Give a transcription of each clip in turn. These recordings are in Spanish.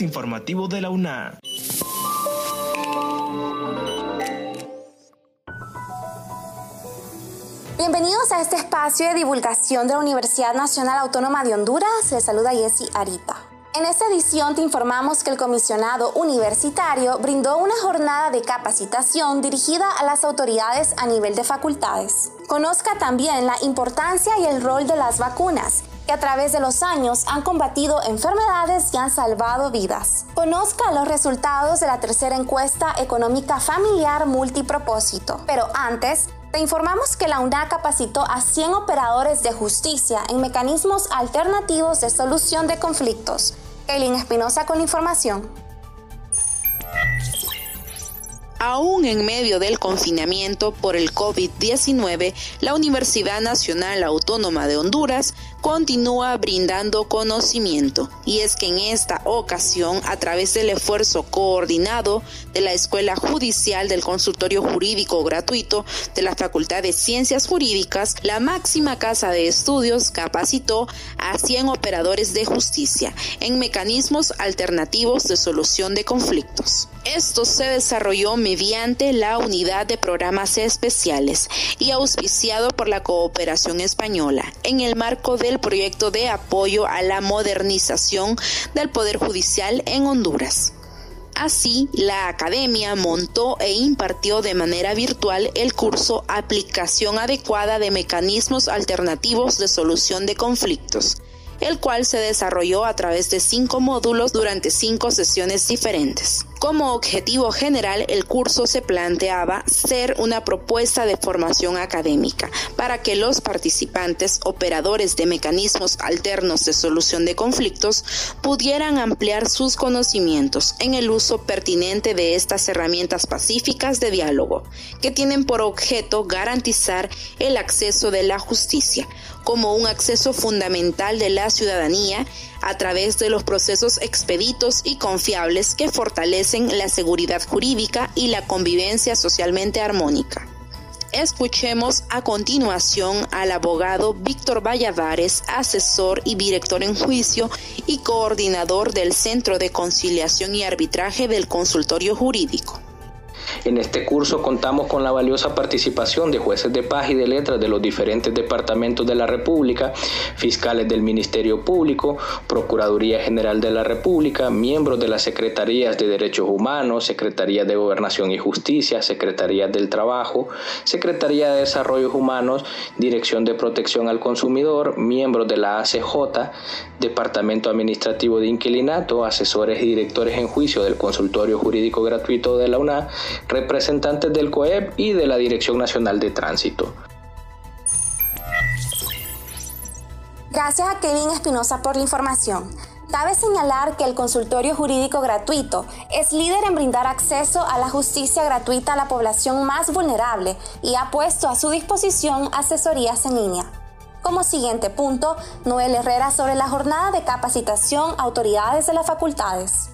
Informativo de la UNA. Bienvenidos a este espacio de divulgación de la Universidad Nacional Autónoma de Honduras. Les saluda Jessy Arita. En esta edición te informamos que el comisionado universitario brindó una jornada de capacitación dirigida a las autoridades a nivel de facultades. Conozca también la importancia y el rol de las vacunas que a través de los años han combatido enfermedades y han salvado vidas. Conozca los resultados de la tercera encuesta económica familiar multipropósito. Pero antes, te informamos que la UNA capacitó a 100 operadores de justicia en mecanismos alternativos de solución de conflictos Eileen Espinosa con información. Aún en medio del confinamiento por el COVID-19, la Universidad Nacional Autónoma de Honduras continúa brindando conocimiento. Y es que en esta ocasión, a través del esfuerzo coordinado de la Escuela Judicial del Consultorio Jurídico Gratuito de la Facultad de Ciencias Jurídicas, la máxima casa de estudios capacitó a 100 operadores de justicia en mecanismos alternativos de solución de conflictos. Esto se desarrolló mediante la unidad de programas especiales y auspiciado por la cooperación española en el marco del proyecto de apoyo a la modernización del Poder Judicial en Honduras. Así, la academia montó e impartió de manera virtual el curso Aplicación adecuada de mecanismos alternativos de solución de conflictos, el cual se desarrolló a través de cinco módulos durante cinco sesiones diferentes. Como objetivo general, el curso se planteaba ser una propuesta de formación académica para que los participantes, operadores de mecanismos alternos de solución de conflictos, pudieran ampliar sus conocimientos en el uso pertinente de estas herramientas pacíficas de diálogo, que tienen por objeto garantizar el acceso de la justicia como un acceso fundamental de la ciudadanía a través de los procesos expeditos y confiables que fortalecen la seguridad jurídica y la convivencia socialmente armónica. Escuchemos a continuación al abogado Víctor Valladares, asesor y director en juicio y coordinador del Centro de Conciliación y Arbitraje del Consultorio Jurídico. En este curso contamos con la valiosa participación de jueces de paz y de letras de los diferentes departamentos de la República, fiscales del Ministerio Público, Procuraduría General de la República, miembros de las Secretarías de Derechos Humanos, Secretaría de Gobernación y Justicia, Secretaría del Trabajo, Secretaría de Desarrollos Humanos, Dirección de Protección al Consumidor, miembros de la ACJ, Departamento Administrativo de Inquilinato, asesores y directores en juicio del Consultorio Jurídico Gratuito de la UNA, representantes del COEP y de la Dirección Nacional de Tránsito. Gracias a Kevin Espinosa por la información. Cabe señalar que el consultorio jurídico gratuito es líder en brindar acceso a la justicia gratuita a la población más vulnerable y ha puesto a su disposición asesorías en línea. Como siguiente punto, Noel Herrera sobre la jornada de capacitación autoridades de las facultades.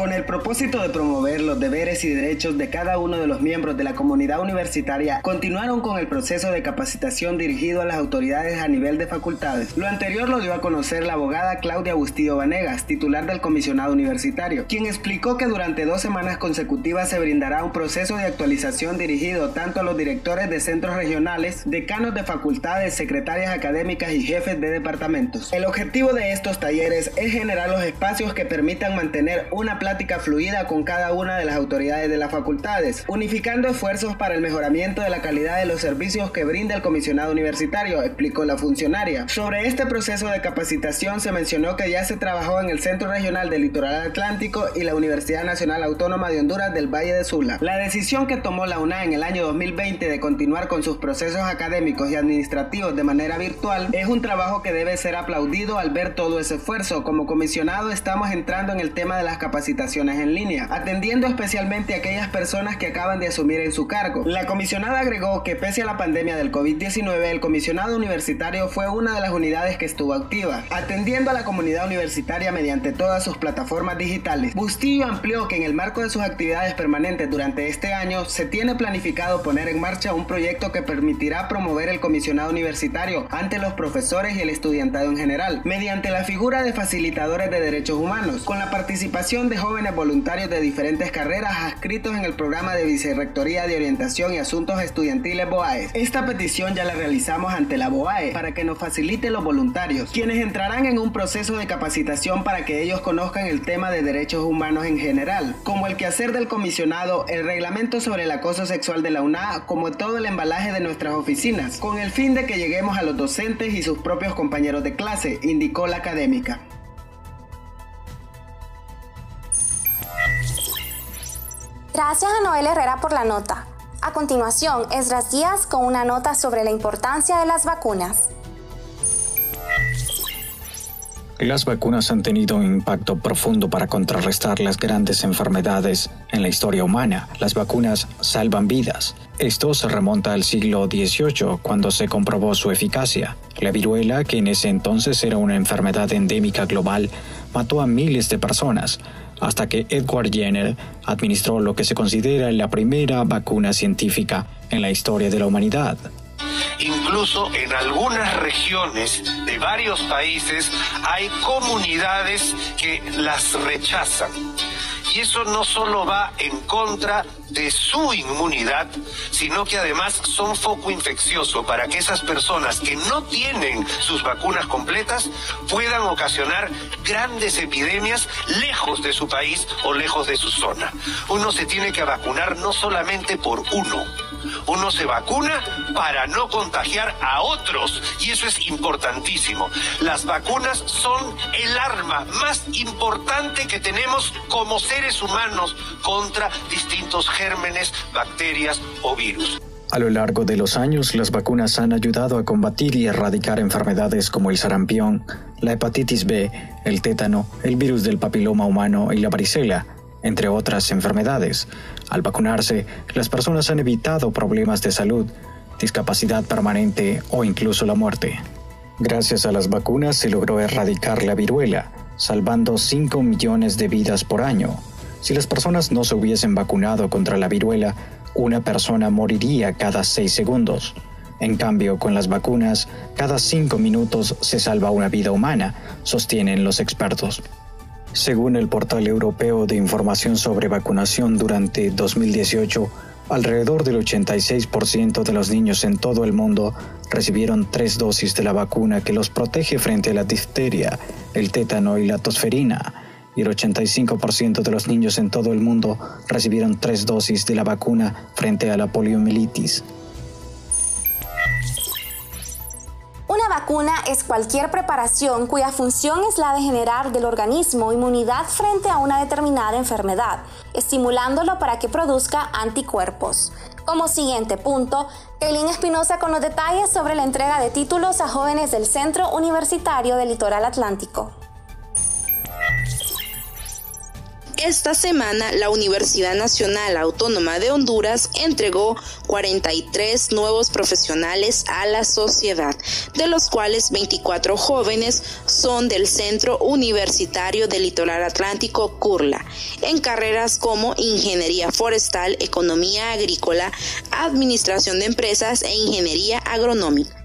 Con el propósito de promover los deberes y derechos de cada uno de los miembros de la comunidad universitaria, continuaron con el proceso de capacitación dirigido a las autoridades a nivel de facultades. Lo anterior lo dio a conocer la abogada Claudia Bustillo Vanegas, titular del comisionado universitario, quien explicó que durante dos semanas consecutivas se brindará un proceso de actualización dirigido tanto a los directores de centros regionales, decanos de facultades, secretarias académicas y jefes de departamentos. El objetivo de estos talleres es generar los espacios que permitan mantener una plática fluida con cada una de las autoridades de las facultades, unificando esfuerzos para el mejoramiento de la calidad de los servicios que brinda el comisionado universitario, explicó la funcionaria. Sobre este proceso de capacitación se mencionó que ya se trabajó en el Centro Regional del Litoral Atlántico y la Universidad Nacional Autónoma de Honduras del Valle de Sula. La decisión que tomó la UNA en el año 2020 de continuar con sus procesos académicos y administrativos de manera virtual es un trabajo que debe ser aplaudido al ver todo ese esfuerzo. Como comisionado estamos entrando en el tema de las capacitaciones capacitaciones en línea, atendiendo especialmente a aquellas personas que acaban de asumir en su cargo. La comisionada agregó que pese a la pandemia del COVID-19, el comisionado universitario fue una de las unidades que estuvo activa, atendiendo a la comunidad universitaria mediante todas sus plataformas digitales. Bustillo amplió que en el marco de sus actividades permanentes durante este año se tiene planificado poner en marcha un proyecto que permitirá promover el comisionado universitario ante los profesores y el estudiantado en general, mediante la figura de facilitadores de derechos humanos, con la participación de jóvenes voluntarios de diferentes carreras adscritos en el programa de Vicerrectoría de Orientación y Asuntos Estudiantiles BOAE. Esta petición ya la realizamos ante la BOAE para que nos facilite los voluntarios, quienes entrarán en un proceso de capacitación para que ellos conozcan el tema de derechos humanos en general, como el quehacer del comisionado, el reglamento sobre el acoso sexual de la UNA, como todo el embalaje de nuestras oficinas, con el fin de que lleguemos a los docentes y sus propios compañeros de clase, indicó la académica. Gracias a Noel Herrera por la nota. A continuación, Esdras Díaz con una nota sobre la importancia de las vacunas. Las vacunas han tenido un impacto profundo para contrarrestar las grandes enfermedades en la historia humana. Las vacunas salvan vidas. Esto se remonta al siglo XVIII, cuando se comprobó su eficacia. La viruela, que en ese entonces era una enfermedad endémica global, mató a miles de personas, hasta que Edward Jenner administró lo que se considera la primera vacuna científica en la historia de la humanidad. Incluso en algunas regiones de varios países hay comunidades que las rechazan. Y eso no solo va en contra de su inmunidad, sino que además son foco infeccioso para que esas personas que no tienen sus vacunas completas puedan ocasionar grandes epidemias lejos de su país o lejos de su zona. Uno se tiene que vacunar no solamente por uno, uno se vacuna para no contagiar a otros y eso es importantísimo. Las vacunas son el arma más importante que tenemos como seres humanos contra distintos gérmenes, bacterias o virus. A lo largo de los años, las vacunas han ayudado a combatir y erradicar enfermedades como el sarampión, la hepatitis B, el tétano, el virus del papiloma humano y la varicela, entre otras enfermedades. Al vacunarse, las personas han evitado problemas de salud, discapacidad permanente o incluso la muerte. Gracias a las vacunas se logró erradicar la viruela, salvando 5 millones de vidas por año. Si las personas no se hubiesen vacunado contra la viruela, una persona moriría cada 6 segundos. En cambio, con las vacunas, cada 5 minutos se salva una vida humana, sostienen los expertos. Según el portal europeo de información sobre vacunación durante 2018, alrededor del 86% de los niños en todo el mundo recibieron tres dosis de la vacuna que los protege frente a la difteria, el tétano y la tosferina, y el 85% de los niños en todo el mundo recibieron tres dosis de la vacuna frente a la poliomielitis. Vacuna es cualquier preparación cuya función es la de generar del organismo inmunidad frente a una determinada enfermedad, estimulándolo para que produzca anticuerpos. Como siguiente punto, Kaylin Espinosa con los detalles sobre la entrega de títulos a jóvenes del Centro Universitario del Litoral Atlántico. Esta semana, la Universidad Nacional Autónoma de Honduras entregó 43 nuevos profesionales a la sociedad, de los cuales 24 jóvenes son del Centro Universitario del Litoral Atlántico CURLA, en carreras como Ingeniería Forestal, Economía Agrícola, Administración de Empresas e Ingeniería Agronómica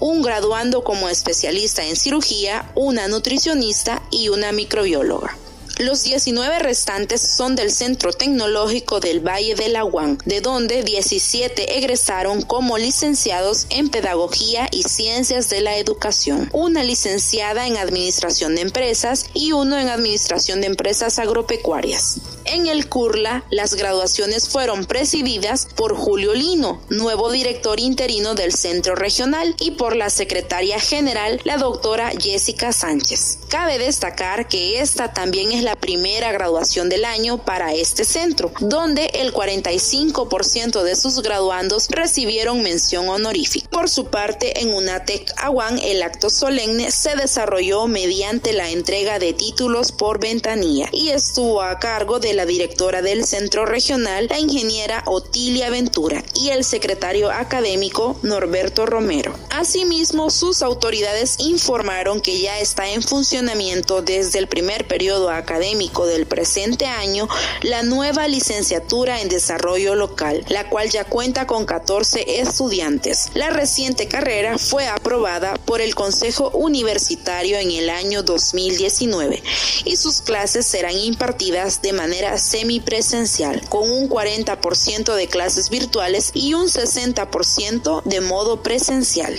un graduando como especialista en cirugía, una nutricionista y una microbióloga. Los 19 restantes son del Centro Tecnológico del Valle del Aguán, de donde 17 egresaron como licenciados en Pedagogía y Ciencias de la Educación, una licenciada en Administración de Empresas y uno en Administración de Empresas Agropecuarias. En el CURLA, las graduaciones fueron presididas por Julio Lino, nuevo director interino del centro regional, y por la secretaria general, la doctora Jessica Sánchez. Cabe destacar que esta también es la primera graduación del año para este centro, donde el 45% de sus graduandos recibieron mención honorífica. Por su parte, en UNATEC Aguán, el acto solemne se desarrolló mediante la entrega de títulos por ventanilla y estuvo a cargo de la directora del centro regional, la ingeniera Otilia Ventura, y el secretario académico Norberto Romero. Asimismo, sus autoridades informaron que ya está en funcionamiento desde el primer periodo académico del presente año la nueva licenciatura en desarrollo local, la cual ya cuenta con 14 estudiantes. La reciente carrera fue aprobada por el Consejo Universitario en el año 2019 y sus clases serán impartidas de manera semipresencial, con un 40% de clases virtuales y un 60% de modo presencial.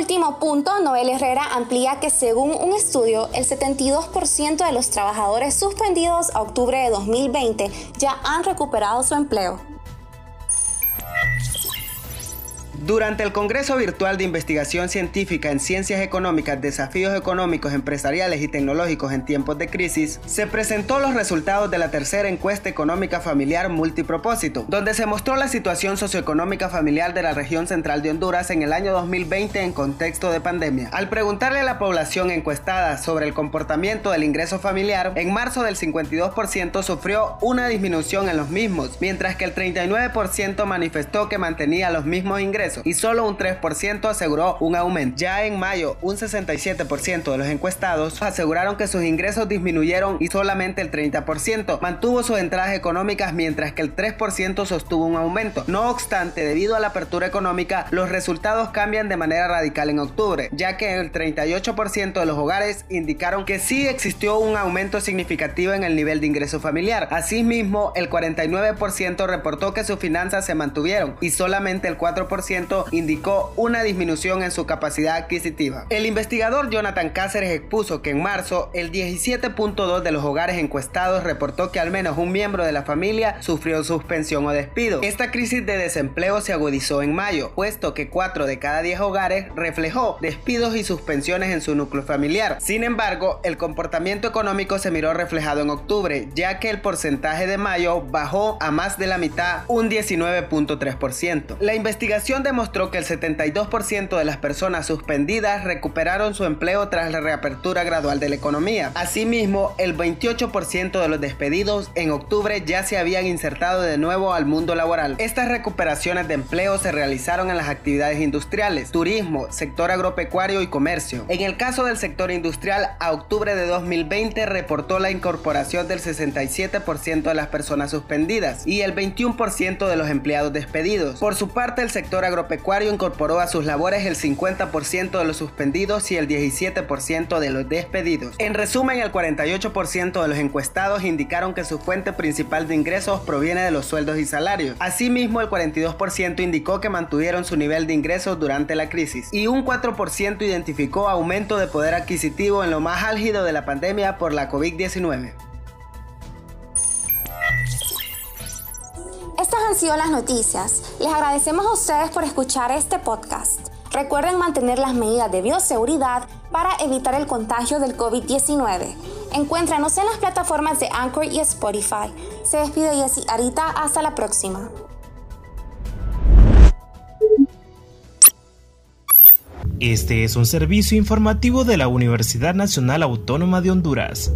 Último punto, Noel Herrera amplía que según un estudio, el 72% de los trabajadores suspendidos a octubre de 2020 ya han recuperado su empleo. Durante el Congreso Virtual de Investigación Científica en Ciencias Económicas, Desafíos Económicos, Empresariales y Tecnológicos en Tiempos de Crisis, se presentó los resultados de la tercera encuesta económica familiar multipropósito, donde se mostró la situación socioeconómica familiar de la región central de Honduras en el año 2020 en contexto de pandemia. Al preguntarle a la población encuestada sobre el comportamiento del ingreso familiar, en marzo del 52% sufrió una disminución en los mismos, mientras que el 39% manifestó que mantenía los mismos ingresos y solo un 3% aseguró un aumento. Ya en mayo, un 67% de los encuestados aseguraron que sus ingresos disminuyeron y solamente el 30% mantuvo sus entradas económicas mientras que el 3% sostuvo un aumento. No obstante, debido a la apertura económica, los resultados cambian de manera radical en octubre, ya que el 38% de los hogares indicaron que sí existió un aumento significativo en el nivel de ingreso familiar. Asimismo, el 49% reportó que sus finanzas se mantuvieron y solamente el 4% indicó una disminución en su capacidad adquisitiva. El investigador Jonathan Cáceres expuso que en marzo el 17.2 de los hogares encuestados reportó que al menos un miembro de la familia sufrió suspensión o despido. Esta crisis de desempleo se agudizó en mayo, puesto que 4 de cada 10 hogares reflejó despidos y suspensiones en su núcleo familiar. Sin embargo, el comportamiento económico se miró reflejado en octubre, ya que el porcentaje de mayo bajó a más de la mitad, un 19.3%. La investigación demostró mostró que el 72% de las personas suspendidas recuperaron su empleo tras la reapertura gradual de la economía. Asimismo, el 28% de los despedidos en octubre ya se habían insertado de nuevo al mundo laboral. Estas recuperaciones de empleo se realizaron en las actividades industriales, turismo, sector agropecuario y comercio. En el caso del sector industrial, a octubre de 2020 reportó la incorporación del 67% de las personas suspendidas y el 21% de los empleados despedidos. Por su parte, el sector agropecuario Pecuario incorporó a sus labores el 50% de los suspendidos y el 17% de los despedidos. En resumen, el 48% de los encuestados indicaron que su fuente principal de ingresos proviene de los sueldos y salarios. Asimismo, el 42% indicó que mantuvieron su nivel de ingresos durante la crisis y un 4% identificó aumento de poder adquisitivo en lo más álgido de la pandemia por la COVID-19. Han sido las noticias. Les agradecemos a ustedes por escuchar este podcast. Recuerden mantener las medidas de bioseguridad para evitar el contagio del COVID-19. Encuéntranos en las plataformas de Anchor y Spotify. Se despide Jessy Arita. Hasta la próxima. Este es un servicio informativo de la Universidad Nacional Autónoma de Honduras.